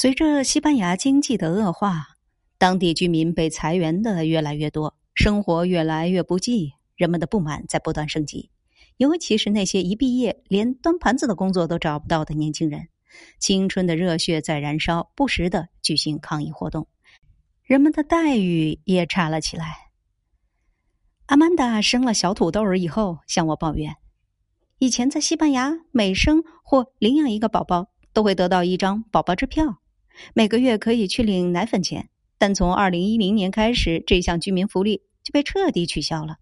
随着西班牙经济的恶化，当地居民被裁员的越来越多，生活越来越不济，人们的不满在不断升级。尤其是那些一毕业连端盘子的工作都找不到的年轻人，青春的热血在燃烧，不时的举行抗议活动，人们的待遇也差了起来。阿曼达生了小土豆儿以后，向我抱怨：以前在西班牙，每生或领养一个宝宝。都会得到一张宝宝支票，每个月可以去领奶粉钱。但从二零一零年开始，这项居民福利就被彻底取消了。